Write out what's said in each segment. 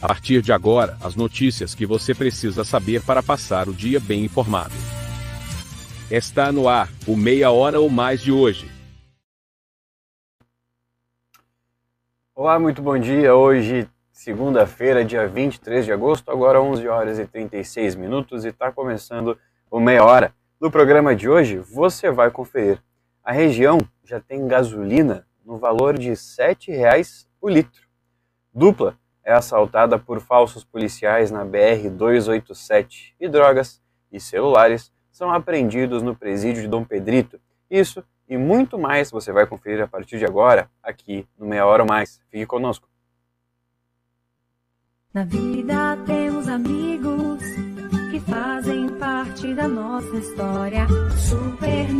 A partir de agora, as notícias que você precisa saber para passar o dia bem informado. Está no ar, o Meia Hora ou Mais de hoje. Olá, muito bom dia. Hoje, segunda-feira, dia 23 de agosto, agora 11 horas e 36 minutos e está começando o Meia Hora. No programa de hoje, você vai conferir. A região já tem gasolina no valor de R$ 7,00 o litro. Dupla é assaltada por falsos policiais na BR-287 e drogas e celulares são apreendidos no presídio de Dom Pedrito. Isso e muito mais você vai conferir a partir de agora, aqui no Meia Hora ou Mais. Fique conosco. Na vida temos amigos que fazem parte da nossa história. Super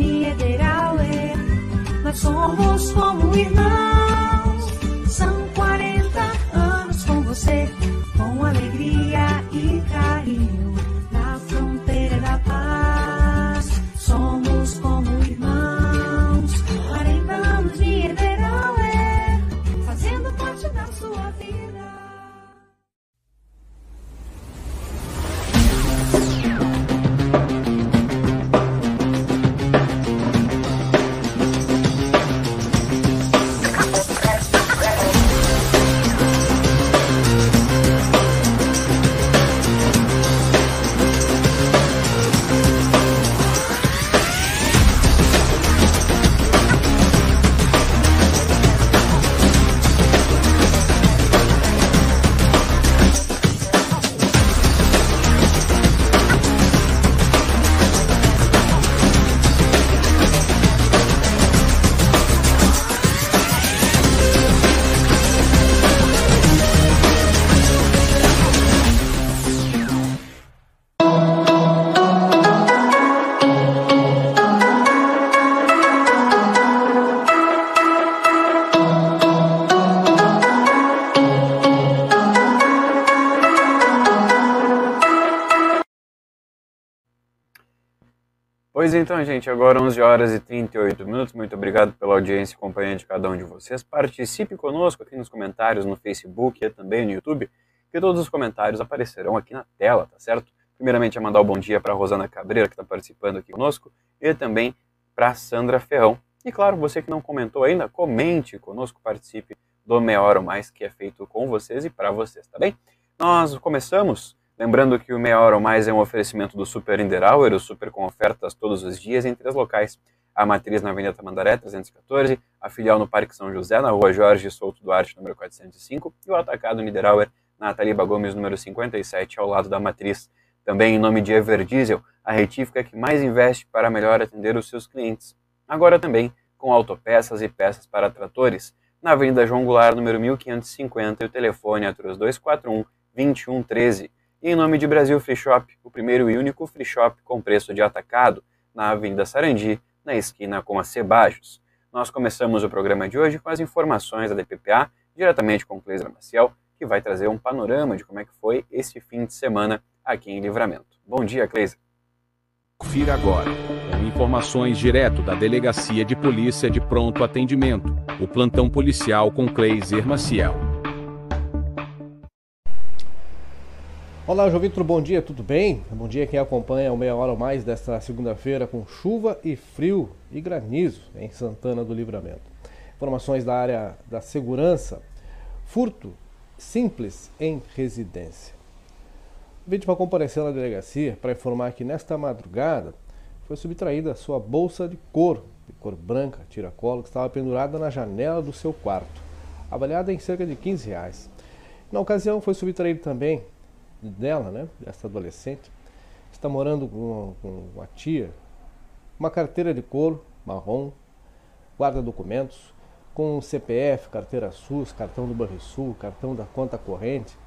Pois então, gente, agora 11 horas e 38 minutos. Muito obrigado pela audiência e companhia de cada um de vocês. Participe conosco aqui nos comentários no Facebook e também no YouTube, que todos os comentários aparecerão aqui na tela, tá certo? Primeiramente, a mandar o um bom dia para Rosana Cabreira, que está participando aqui conosco, e também para Sandra Ferrão. E claro, você que não comentou ainda, comente conosco, participe do Meia Hora Mais, que é feito com vocês e para vocês, tá bem? Nós começamos Lembrando que o Meia Hora ou Mais é um oferecimento do Super Inderauer, o super com ofertas todos os dias entre as locais. A matriz na Avenida Tamandaré, 314, a filial no Parque São José, na Rua Jorge Souto Duarte, número 405, e o atacado Niederauer, na Taliba Gomes, número 57, ao lado da matriz. Também em nome de Everdiesel, a retífica que mais investe para melhor atender os seus clientes. Agora também com autopeças e peças para tratores, na Avenida João Goulart, número 1550, e o telefone é 3241 2113. E em nome de Brasil Free Shop, o primeiro e único free shop com preço de atacado, na Avenida Sarandi, na esquina com a Cebajos. Nós começamos o programa de hoje com as informações da DPPA, diretamente com Cleisra Maciel, que vai trazer um panorama de como é que foi esse fim de semana aqui em Livramento. Bom dia, Cleisra. Confira agora, com informações direto da Delegacia de Polícia de Pronto Atendimento, o plantão policial com Cleiser Maciel. Olá, João Vitor, bom dia, tudo bem? Bom dia quem acompanha o Meia Hora ou Mais desta segunda-feira com chuva e frio e granizo em Santana do Livramento. Informações da área da segurança, furto simples em residência. A vítima compareceu na delegacia para informar que nesta madrugada foi subtraída sua bolsa de couro, de cor branca, tiracolo, que estava pendurada na janela do seu quarto, avaliada em cerca de 15 reais. Na ocasião foi subtraído também dela, né, dessa adolescente, está morando com, com a tia, uma carteira de couro marrom, guarda documentos, com CPF, carteira SUS, cartão do Banrisul, cartão da conta corrente.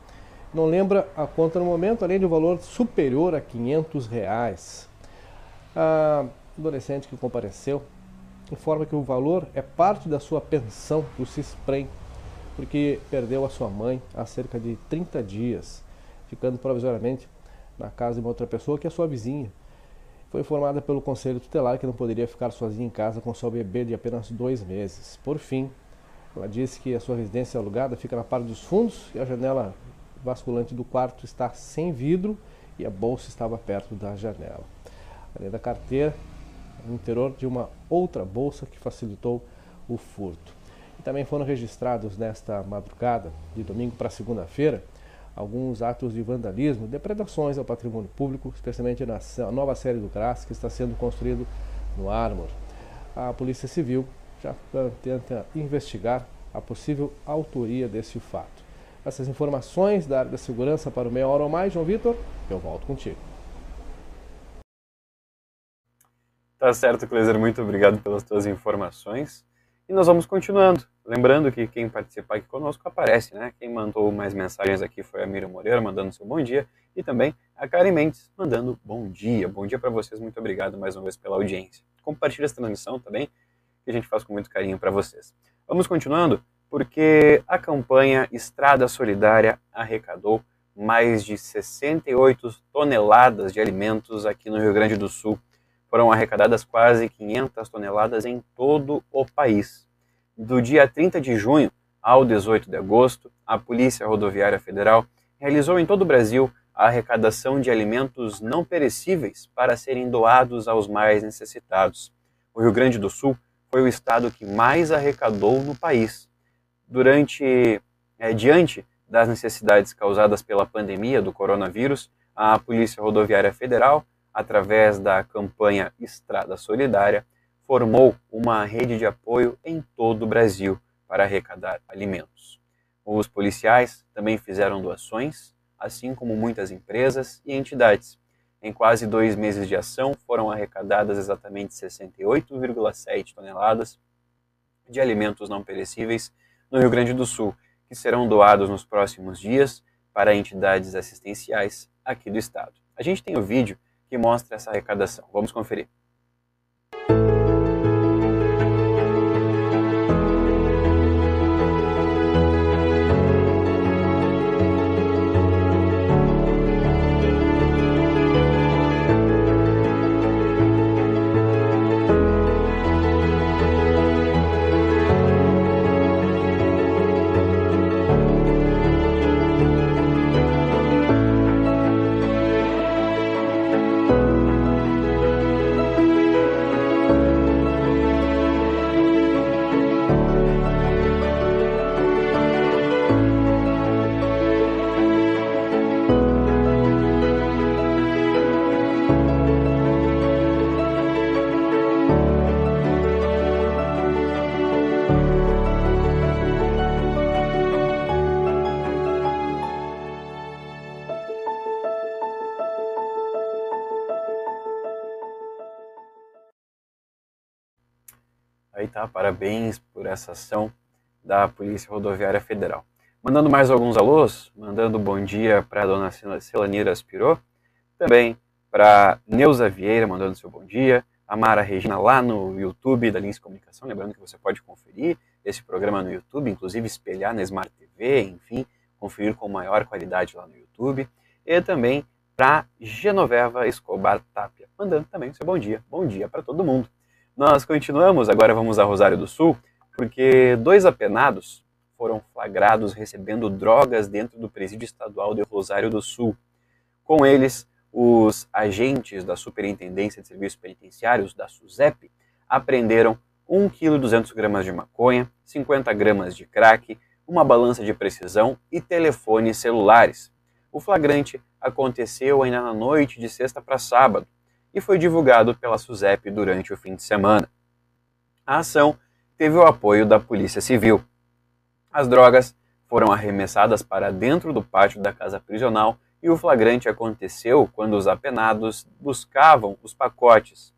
Não lembra a conta no momento, além de um valor superior a 500 reais. A adolescente que compareceu informa que o valor é parte da sua pensão do CISPREM, porque perdeu a sua mãe há cerca de 30 dias ficando provisoriamente na casa de uma outra pessoa que é sua vizinha. Foi informada pelo conselho tutelar que não poderia ficar sozinha em casa com seu bebê de apenas dois meses. Por fim, ela disse que a sua residência alugada fica na parte dos fundos e a janela basculante do quarto está sem vidro e a bolsa estava perto da janela. Além da carteira, no interior de uma outra bolsa que facilitou o furto. E também foram registrados nesta madrugada, de domingo para segunda-feira, alguns atos de vandalismo, depredações ao patrimônio público, especialmente na nova série do CRAS que está sendo construído no Armor. A Polícia Civil já tenta investigar a possível autoria desse fato. Essas informações da área da segurança para o meia hora ou mais, João Vitor, eu volto contigo. Tá certo, Cleiser, muito obrigado pelas tuas informações. E nós vamos continuando. Lembrando que quem participar aqui conosco aparece, né? Quem mandou mais mensagens aqui foi a Miriam Moreira, mandando seu bom dia, e também a Karen Mendes, mandando bom dia. Bom dia para vocês, muito obrigado mais uma vez pela audiência. Compartilhe essa transmissão também, que a gente faz com muito carinho para vocês. Vamos continuando, porque a campanha Estrada Solidária arrecadou mais de 68 toneladas de alimentos aqui no Rio Grande do Sul foram arrecadadas quase 500 toneladas em todo o país. Do dia 30 de junho ao 18 de agosto, a Polícia Rodoviária Federal realizou em todo o Brasil a arrecadação de alimentos não perecíveis para serem doados aos mais necessitados. O Rio Grande do Sul foi o estado que mais arrecadou no país. Durante, é, diante das necessidades causadas pela pandemia do coronavírus, a Polícia Rodoviária Federal através da campanha Estrada Solidária, formou uma rede de apoio em todo o Brasil para arrecadar alimentos. Os policiais também fizeram doações, assim como muitas empresas e entidades. Em quase dois meses de ação, foram arrecadadas exatamente 68,7 toneladas de alimentos não perecíveis no Rio Grande do Sul, que serão doados nos próximos dias para entidades assistenciais aqui do estado. A gente tem o vídeo que mostra essa arrecadação. Vamos conferir. Tá, parabéns por essa ação da Polícia Rodoviária Federal. Mandando mais alguns alôs, mandando bom dia para a dona Celanira Aspirou, também para Neuza Vieira, mandando seu bom dia, a Mara Regina lá no YouTube da Lins Comunicação, lembrando que você pode conferir esse programa no YouTube, inclusive espelhar na Smart TV, enfim, conferir com maior qualidade lá no YouTube, e também para Genoveva Escobar Tapia, mandando também seu bom dia. Bom dia para todo mundo. Nós continuamos, agora vamos a Rosário do Sul, porque dois apenados foram flagrados recebendo drogas dentro do presídio estadual de Rosário do Sul. Com eles, os agentes da Superintendência de Serviços Penitenciários, da SUSEP, apreenderam 1 kg 200 gramas de maconha, 50 gramas de crack, uma balança de precisão e telefones celulares. O flagrante aconteceu ainda na noite de sexta para sábado, e foi divulgado pela SUSEP durante o fim de semana. A ação teve o apoio da Polícia Civil. As drogas foram arremessadas para dentro do pátio da casa prisional e o flagrante aconteceu quando os apenados buscavam os pacotes.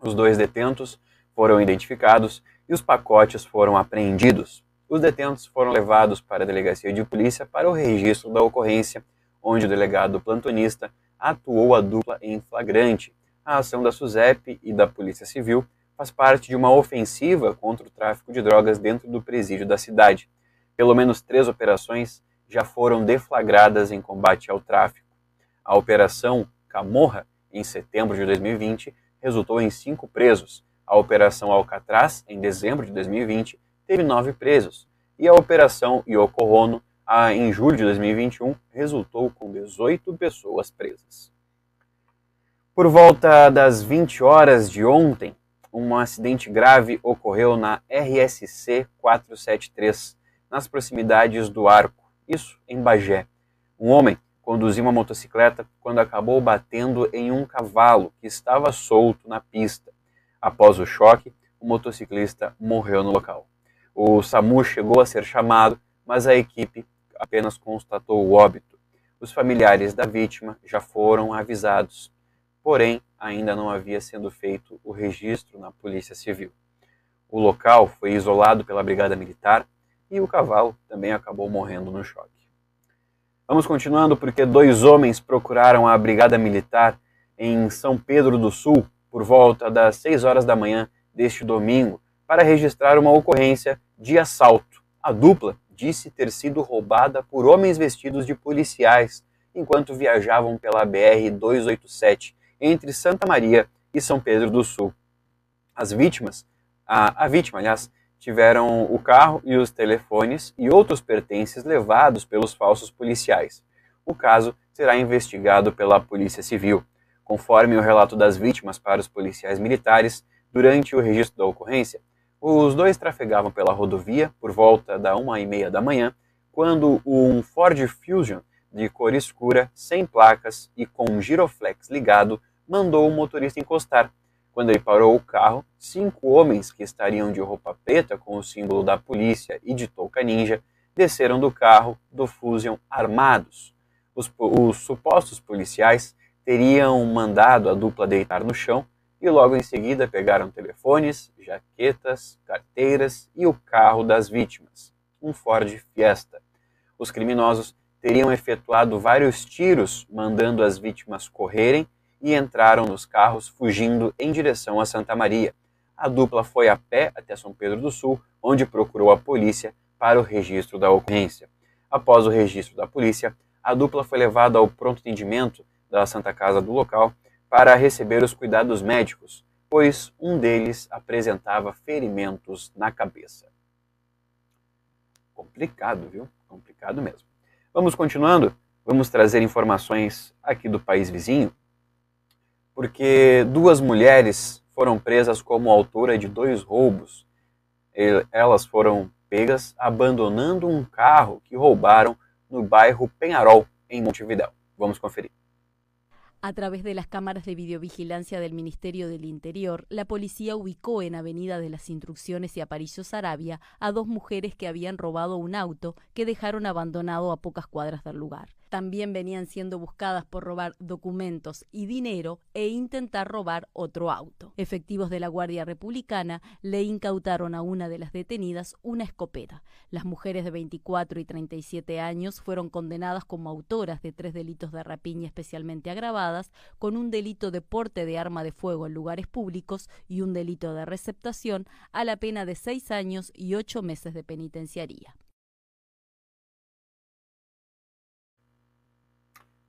Os dois detentos foram identificados e os pacotes foram apreendidos. Os detentos foram levados para a delegacia de polícia para o registro da ocorrência, onde o delegado plantonista atuou a dupla em flagrante. A ação da SUSEP e da Polícia Civil faz parte de uma ofensiva contra o tráfico de drogas dentro do presídio da cidade. Pelo menos três operações já foram deflagradas em combate ao tráfico. A Operação Camorra, em setembro de 2020, resultou em cinco presos. A Operação Alcatraz, em dezembro de 2020, teve nove presos. E a Operação Yoko em julho de 2021, resultou com 18 pessoas presas. Por volta das 20 horas de ontem, um acidente grave ocorreu na RSC 473, nas proximidades do Arco, isso em Bagé. Um homem conduzia uma motocicleta quando acabou batendo em um cavalo que estava solto na pista. Após o choque, o motociclista morreu no local. O SAMU chegou a ser chamado, mas a equipe apenas constatou o óbito. Os familiares da vítima já foram avisados, porém ainda não havia sendo feito o registro na Polícia Civil. O local foi isolado pela Brigada Militar e o cavalo também acabou morrendo no choque. Vamos continuando porque dois homens procuraram a Brigada Militar em São Pedro do Sul por volta das 6 horas da manhã deste domingo para registrar uma ocorrência de assalto. A dupla disse ter sido roubada por homens vestidos de policiais enquanto viajavam pela BR-287 entre Santa Maria e São Pedro do Sul. As vítimas, a, a vítima, aliás, tiveram o carro e os telefones e outros pertences levados pelos falsos policiais. O caso será investigado pela Polícia Civil. Conforme o relato das vítimas para os policiais militares, durante o registro da ocorrência, os dois trafegavam pela rodovia por volta da uma e meia da manhã, quando um Ford Fusion de cor escura, sem placas e com um giroflex ligado, mandou o motorista encostar. Quando ele parou o carro, cinco homens que estariam de roupa preta com o símbolo da polícia e de touca ninja desceram do carro do Fusion armados. Os, os supostos policiais teriam mandado a dupla deitar no chão e logo em seguida pegaram telefones, jaquetas, carteiras e o carro das vítimas, um Ford Fiesta. Os criminosos teriam efetuado vários tiros, mandando as vítimas correrem e entraram nos carros fugindo em direção a Santa Maria. A dupla foi a pé até São Pedro do Sul, onde procurou a polícia para o registro da ocorrência. Após o registro da polícia, a dupla foi levada ao pronto atendimento da Santa Casa do local para receber os cuidados médicos, pois um deles apresentava ferimentos na cabeça. Complicado, viu? Complicado mesmo. Vamos continuando? Vamos trazer informações aqui do país vizinho, porque duas mulheres foram presas como autora de dois roubos. Elas foram pegas abandonando um carro que roubaram no bairro Penharol, em Montevidéu. Vamos conferir. A través de las cámaras de videovigilancia del Ministerio del Interior, la policía ubicó en Avenida de las Instrucciones y Aparicio Arabia a dos mujeres que habían robado un auto que dejaron abandonado a pocas cuadras del lugar también venían siendo buscadas por robar documentos y dinero e intentar robar otro auto. Efectivos de la Guardia Republicana le incautaron a una de las detenidas una escopeta. Las mujeres de 24 y 37 años fueron condenadas como autoras de tres delitos de rapiña especialmente agravadas, con un delito de porte de arma de fuego en lugares públicos y un delito de receptación a la pena de seis años y ocho meses de penitenciaría.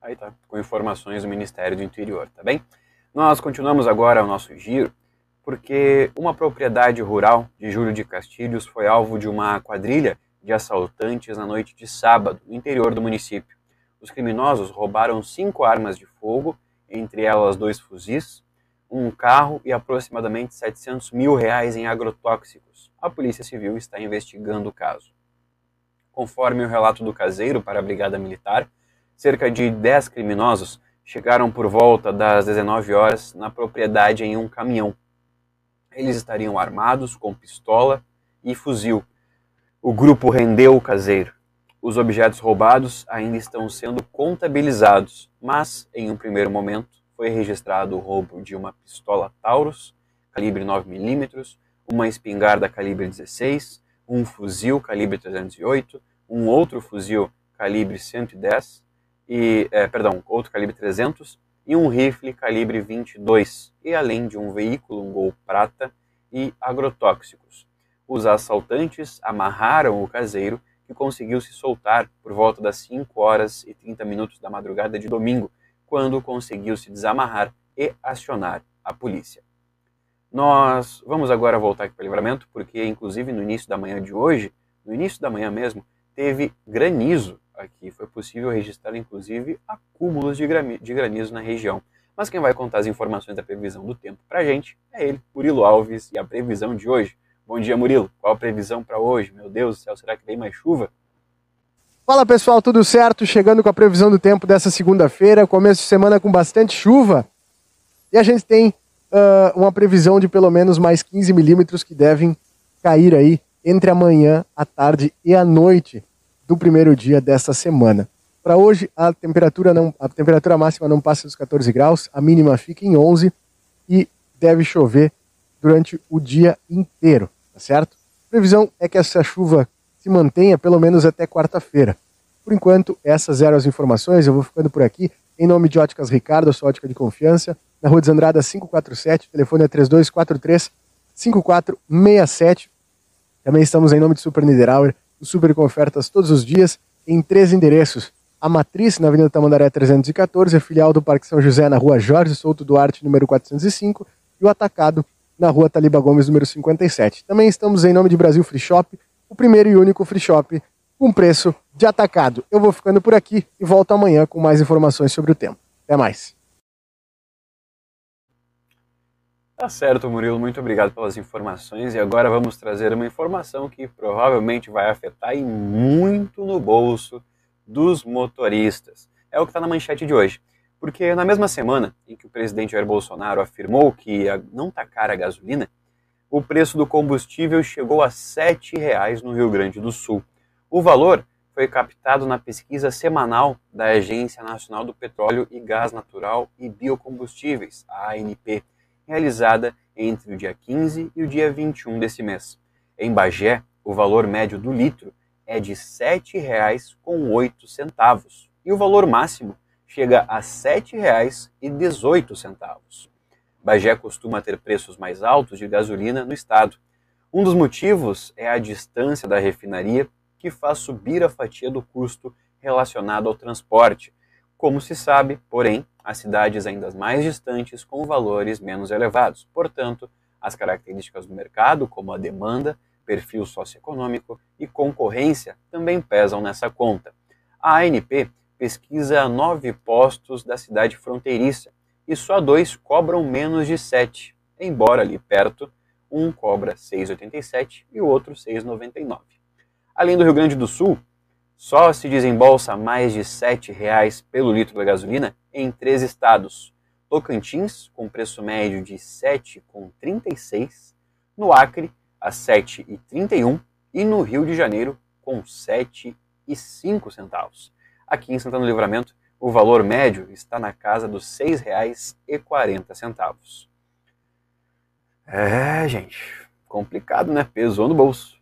Aí tá, com informações do Ministério do Interior, tá bem? Nós continuamos agora o nosso giro, porque uma propriedade rural de Júlio de Castilhos foi alvo de uma quadrilha de assaltantes na noite de sábado, no interior do município. Os criminosos roubaram cinco armas de fogo, entre elas dois fuzis, um carro e aproximadamente 700 mil reais em agrotóxicos. A Polícia Civil está investigando o caso. Conforme o relato do caseiro para a Brigada Militar, Cerca de 10 criminosos chegaram por volta das 19 horas na propriedade em um caminhão. Eles estariam armados com pistola e fuzil. O grupo rendeu o caseiro. Os objetos roubados ainda estão sendo contabilizados, mas em um primeiro momento foi registrado o roubo de uma pistola Taurus calibre 9mm, uma espingarda calibre 16, um fuzil calibre 308, um outro fuzil calibre 110 e, é, perdão, outro calibre 300 e um rifle calibre 22, e além de um veículo, um Gol prata e agrotóxicos. Os assaltantes amarraram o caseiro, que conseguiu se soltar por volta das 5 horas e 30 minutos da madrugada de domingo, quando conseguiu se desamarrar e acionar a polícia. Nós vamos agora voltar aqui para o livramento, porque inclusive no início da manhã de hoje, no início da manhã mesmo, teve granizo aqui. Foi possível registrar, inclusive, acúmulos de granizo na região. Mas quem vai contar as informações da previsão do tempo para a gente é ele, Murilo Alves, e a previsão de hoje. Bom dia, Murilo. Qual a previsão para hoje? Meu Deus do céu, será que vem mais chuva? Fala pessoal, tudo certo? Chegando com a previsão do tempo dessa segunda-feira, começo de semana com bastante chuva. E a gente tem uh, uma previsão de pelo menos mais 15 milímetros que devem cair aí entre amanhã, a tarde e a noite do primeiro dia desta semana. Para hoje, a temperatura, não, a temperatura máxima não passa dos 14 graus, a mínima fica em 11 e deve chover durante o dia inteiro, tá certo? A previsão é que essa chuva se mantenha pelo menos até quarta-feira. Por enquanto, essas eram as informações. Eu vou ficando por aqui. Em nome de Óticas Ricardo, sua ótica de confiança, na Rua Desandrada 547, o telefone é 3243 5467. Também estamos em nome de Super Niederauer, o Super com ofertas todos os dias, em três endereços a Matriz, na Avenida Tamandaré 314, a filial do Parque São José, na rua Jorge Souto Duarte, número 405, e o Atacado, na rua Taliba Gomes, número 57. Também estamos em nome de Brasil Free Shop, o primeiro e único free shop com preço de atacado. Eu vou ficando por aqui e volto amanhã com mais informações sobre o tempo. Até mais. Tá certo, Murilo. Muito obrigado pelas informações. E agora vamos trazer uma informação que provavelmente vai afetar e muito no bolso dos motoristas. É o que está na manchete de hoje. Porque na mesma semana em que o presidente Jair Bolsonaro afirmou que não está cara a gasolina, o preço do combustível chegou a R$ 7,00 no Rio Grande do Sul. O valor foi captado na pesquisa semanal da Agência Nacional do Petróleo e Gás Natural e Biocombustíveis, a ANP, realizada entre o dia 15 e o dia 21 desse mês. Em Bagé, o valor médio do litro é de R$ 7,08 e o valor máximo chega a R$ 7,18. Bagé costuma ter preços mais altos de gasolina no estado. Um dos motivos é a distância da refinaria, que faz subir a fatia do custo relacionado ao transporte. Como se sabe, porém, há cidades ainda mais distantes com valores menos elevados. Portanto, as características do mercado, como a demanda, perfil socioeconômico e concorrência também pesam nessa conta. A ANP pesquisa nove postos da cidade fronteiriça e só dois cobram menos de 7, embora ali perto um cobra 6,87 e o outro 6,99. Além do Rio Grande do Sul, só se desembolsa mais de R$ 7,00 pelo litro da gasolina em três estados. Tocantins, com preço médio de R$ 7,36, no Acre, a 7,31 e no Rio de Janeiro com 7,05 centavos. Aqui em Santana do Livramento, o valor médio está na casa dos R$ 6,40. É, gente, complicado, né? Pesou no bolso.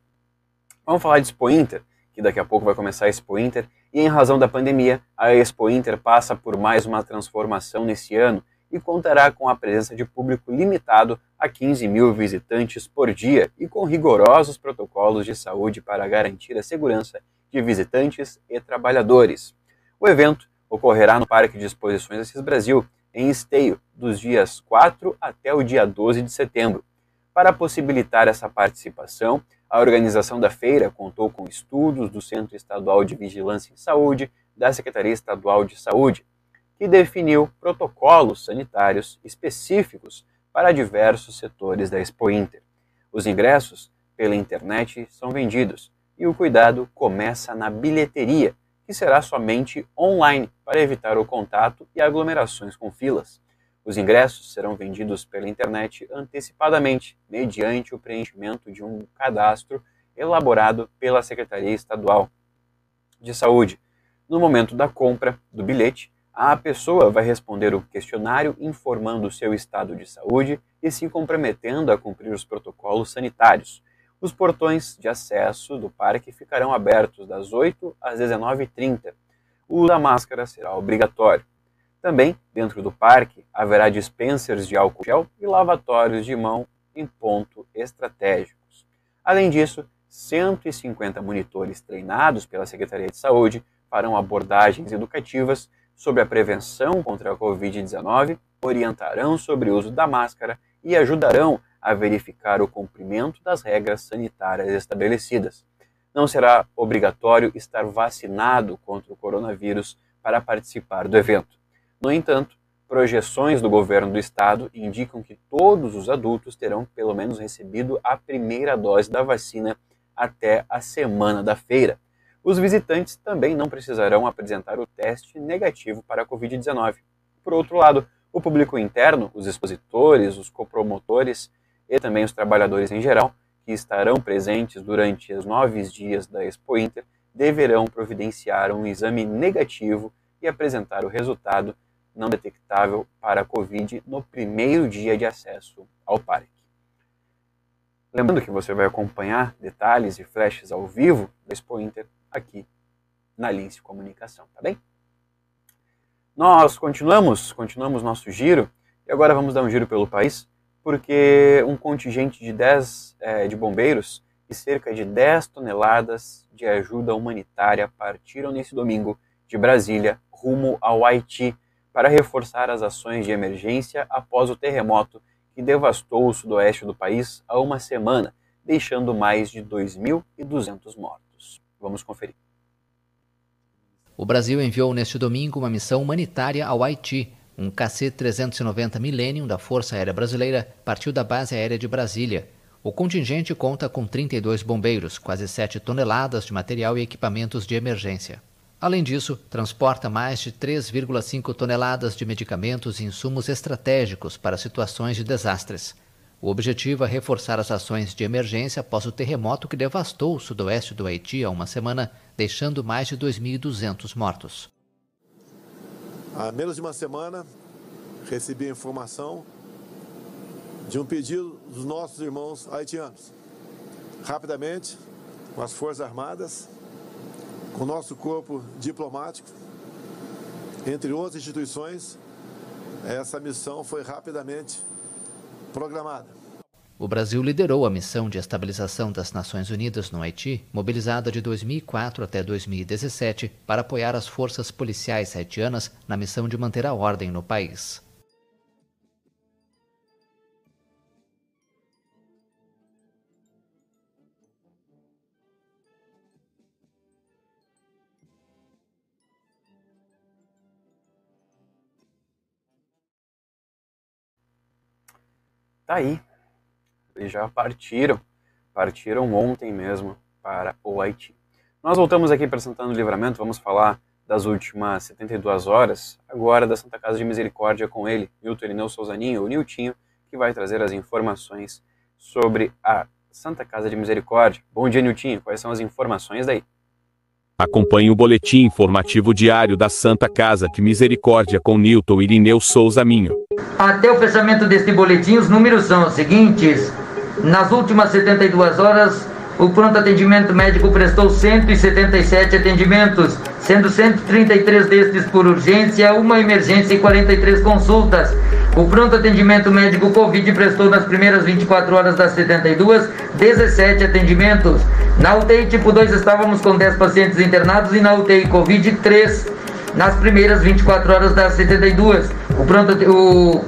Vamos falar de Expo Inter, que daqui a pouco vai começar a Expo Inter, e em razão da pandemia, a Expo Inter passa por mais uma transformação nesse ano e contará com a presença de público limitado a 15 mil visitantes por dia e com rigorosos protocolos de saúde para garantir a segurança de visitantes e trabalhadores. O evento ocorrerá no Parque de Exposições Assis Brasil, em Esteio, dos dias 4 até o dia 12 de setembro. Para possibilitar essa participação, a organização da feira contou com estudos do Centro Estadual de Vigilância em Saúde, da Secretaria Estadual de Saúde, que definiu protocolos sanitários específicos para diversos setores da Expo Inter. Os ingressos pela internet são vendidos e o cuidado começa na bilheteria, que será somente online para evitar o contato e aglomerações com filas. Os ingressos serão vendidos pela internet antecipadamente, mediante o preenchimento de um cadastro elaborado pela Secretaria Estadual de Saúde. No momento da compra do bilhete, a pessoa vai responder o questionário informando o seu estado de saúde e se comprometendo a cumprir os protocolos sanitários. Os portões de acesso do parque ficarão abertos das 8 às 19h30. O uso da máscara será obrigatório. Também, dentro do parque, haverá dispensers de álcool gel e lavatórios de mão em ponto estratégicos. Além disso, 150 monitores treinados pela Secretaria de Saúde farão abordagens educativas sobre a prevenção contra a Covid-19, orientarão sobre o uso da máscara e ajudarão a verificar o cumprimento das regras sanitárias estabelecidas. não será obrigatório estar vacinado contra o coronavírus para participar do evento. No entanto, projeções do governo do estado indicam que todos os adultos terão pelo menos recebido a primeira dose da vacina até a semana da feira. Os visitantes também não precisarão apresentar o teste negativo para a Covid-19. Por outro lado, o público interno, os expositores, os copromotores e também os trabalhadores em geral, que estarão presentes durante os nove dias da Expo Inter, deverão providenciar um exame negativo e apresentar o resultado não detectável para a Covid no primeiro dia de acesso ao parque. Lembrando que você vai acompanhar detalhes e flashes ao vivo da Expo Inter aqui na Lince Comunicação, tá bem? Nós continuamos, continuamos nosso giro e agora vamos dar um giro pelo país porque um contingente de 10 é, de bombeiros e cerca de 10 toneladas de ajuda humanitária partiram nesse domingo de Brasília rumo ao Haiti para reforçar as ações de emergência após o terremoto que devastou o sudoeste do país há uma semana, deixando mais de 2.200 mortos. Vamos conferir. O Brasil enviou neste domingo uma missão humanitária ao Haiti um KC-390 Millennium da Força Aérea Brasileira partiu da base aérea de Brasília. O contingente conta com 32 bombeiros, quase 7 toneladas de material e equipamentos de emergência. Além disso, transporta mais de 3,5 toneladas de medicamentos e insumos estratégicos para situações de desastres. O objetivo é reforçar as ações de emergência após o terremoto que devastou o sudoeste do Haiti há uma semana, deixando mais de 2.200 mortos. Há menos de uma semana, recebi a informação de um pedido dos nossos irmãos haitianos. Rapidamente, com as Forças Armadas, com o nosso corpo diplomático, entre outras instituições, essa missão foi rapidamente programada. O Brasil liderou a missão de estabilização das Nações Unidas no Haiti, mobilizada de 2004 até 2017 para apoiar as forças policiais haitianas na missão de manter a ordem no país. Tá aí, eles já partiram, partiram ontem mesmo para o Haiti. Nós voltamos aqui para Santana do Livramento, vamos falar das últimas 72 horas, agora da Santa Casa de Misericórdia com ele, Milton Irineu Souzaninho, o Niltinho, que vai trazer as informações sobre a Santa Casa de Misericórdia. Bom dia, Niltinho, quais são as informações daí? Acompanhe o boletim informativo diário da Santa Casa de Misericórdia com Nilton Irineu Souza Minho. Até o fechamento deste boletim, os números são os seguintes. Nas últimas 72 horas, o pronto atendimento médico prestou 177 atendimentos, sendo 133 destes por urgência, uma emergência e 43 consultas. O pronto atendimento médico Covid prestou nas primeiras 24 horas das 72 17 atendimentos. Na UTI tipo 2 estávamos com 10 pacientes internados e na UTI Covid 3 nas primeiras 24 horas das 72. O pronto o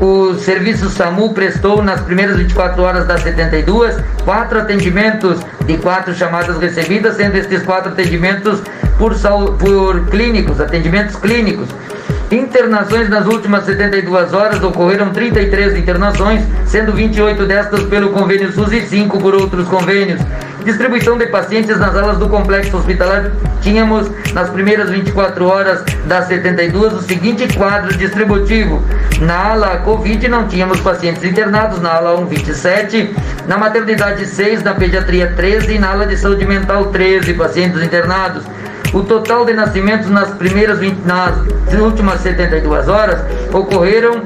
o serviço SAMU prestou nas primeiras 24 horas das 72 quatro atendimentos de quatro chamadas recebidas, sendo estes quatro atendimentos por, por clínicos, atendimentos clínicos. Internações nas últimas 72 horas ocorreram 33 internações, sendo 28 destas pelo convênio SUS e 5 por outros convênios. Distribuição de pacientes nas alas do complexo hospitalar. Tínhamos nas primeiras 24 horas das 72 o seguinte quadro distributivo. Na ala Covid não tínhamos pacientes internados, na ala 1, 27, na maternidade 6, na pediatria 13 e na ala de saúde mental 13 pacientes internados. O total de nascimentos nas primeiras 20, nas últimas 72 horas ocorreram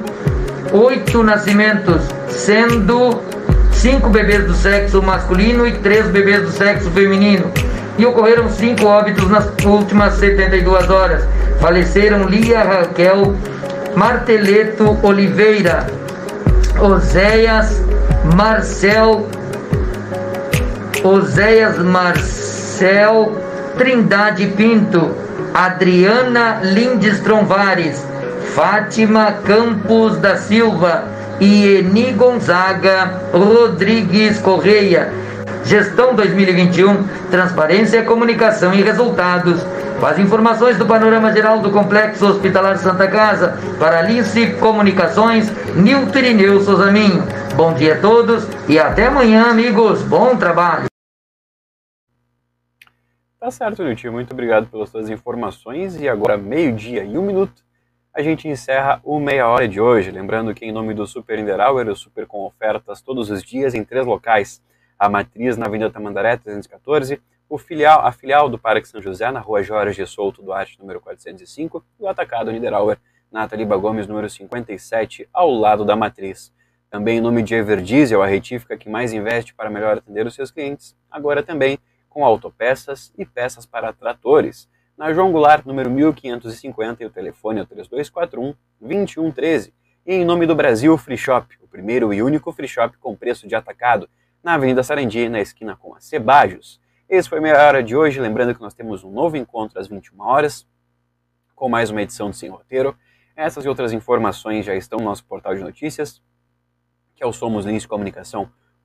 oito nascimentos, sendo cinco bebês do sexo masculino e três bebês do sexo feminino. E ocorreram cinco óbitos nas últimas 72 horas. Faleceram Lia Raquel Marteleto Oliveira, Oséias Marcel, Oséias Marcel Trindade Pinto, Adriana Lindes Tronvares, Fátima Campos da Silva e Eni Gonzaga Rodrigues Correia. Gestão 2021, Transparência, Comunicação e Resultados. Com as informações do panorama geral do Complexo Hospitalar Santa Casa, para Alice Comunicações, Nilton Irineu Souzaminho. Bom dia a todos e até amanhã, amigos. Bom trabalho. Tá certo, Nilton. Muito obrigado pelas suas informações. E agora, meio-dia e um minuto, a gente encerra o Meia Hora de hoje. Lembrando que, em nome do Super Niederauer, o Super com ofertas todos os dias em três locais. A matriz na Avenida Tamandaré, 314, o filial, a filial do Parque São José, na Rua Jorge Souto Duarte, número 405, e o atacado Niederauer, na Ataliba Gomes, número 57, ao lado da matriz. Também em nome de Everdiesel, a retífica que mais investe para melhor atender os seus clientes, agora também com autopeças e peças para tratores. Na João Goulart, número 1550, e o telefone é o 3241-2113. E em nome do Brasil Free Shop, o primeiro e único free shop com preço de atacado, na Avenida Sarandi, na esquina com a Cebajos. Esse foi a meia hora de hoje, lembrando que nós temos um novo encontro às 21 horas, com mais uma edição do Sem Roteiro. Essas e outras informações já estão no nosso portal de notícias, que é o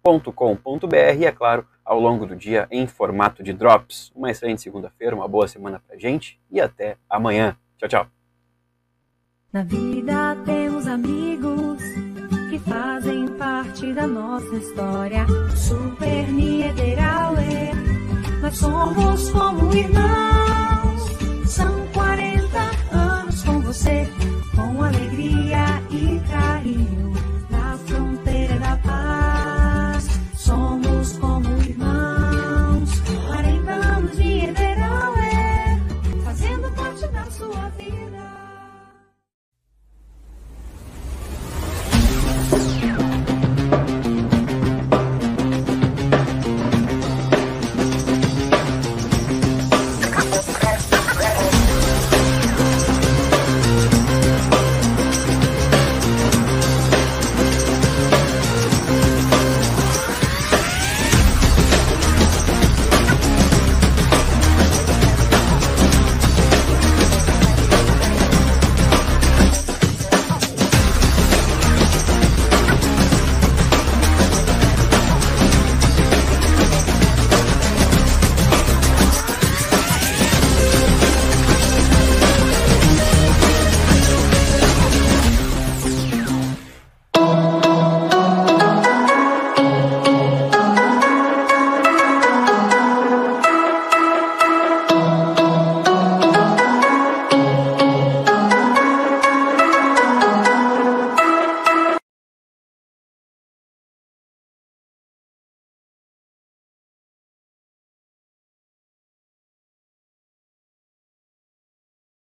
www.cafeinacultura.com.br e, é claro, ao longo do dia em formato de drops. Uma excelente segunda-feira, uma boa semana pra gente e até amanhã. Tchau, tchau. Na vida temos amigos que fazem parte da nossa história. Super Niederauer, nós somos como irmãos. São 40 anos com você, com alegria e carinho.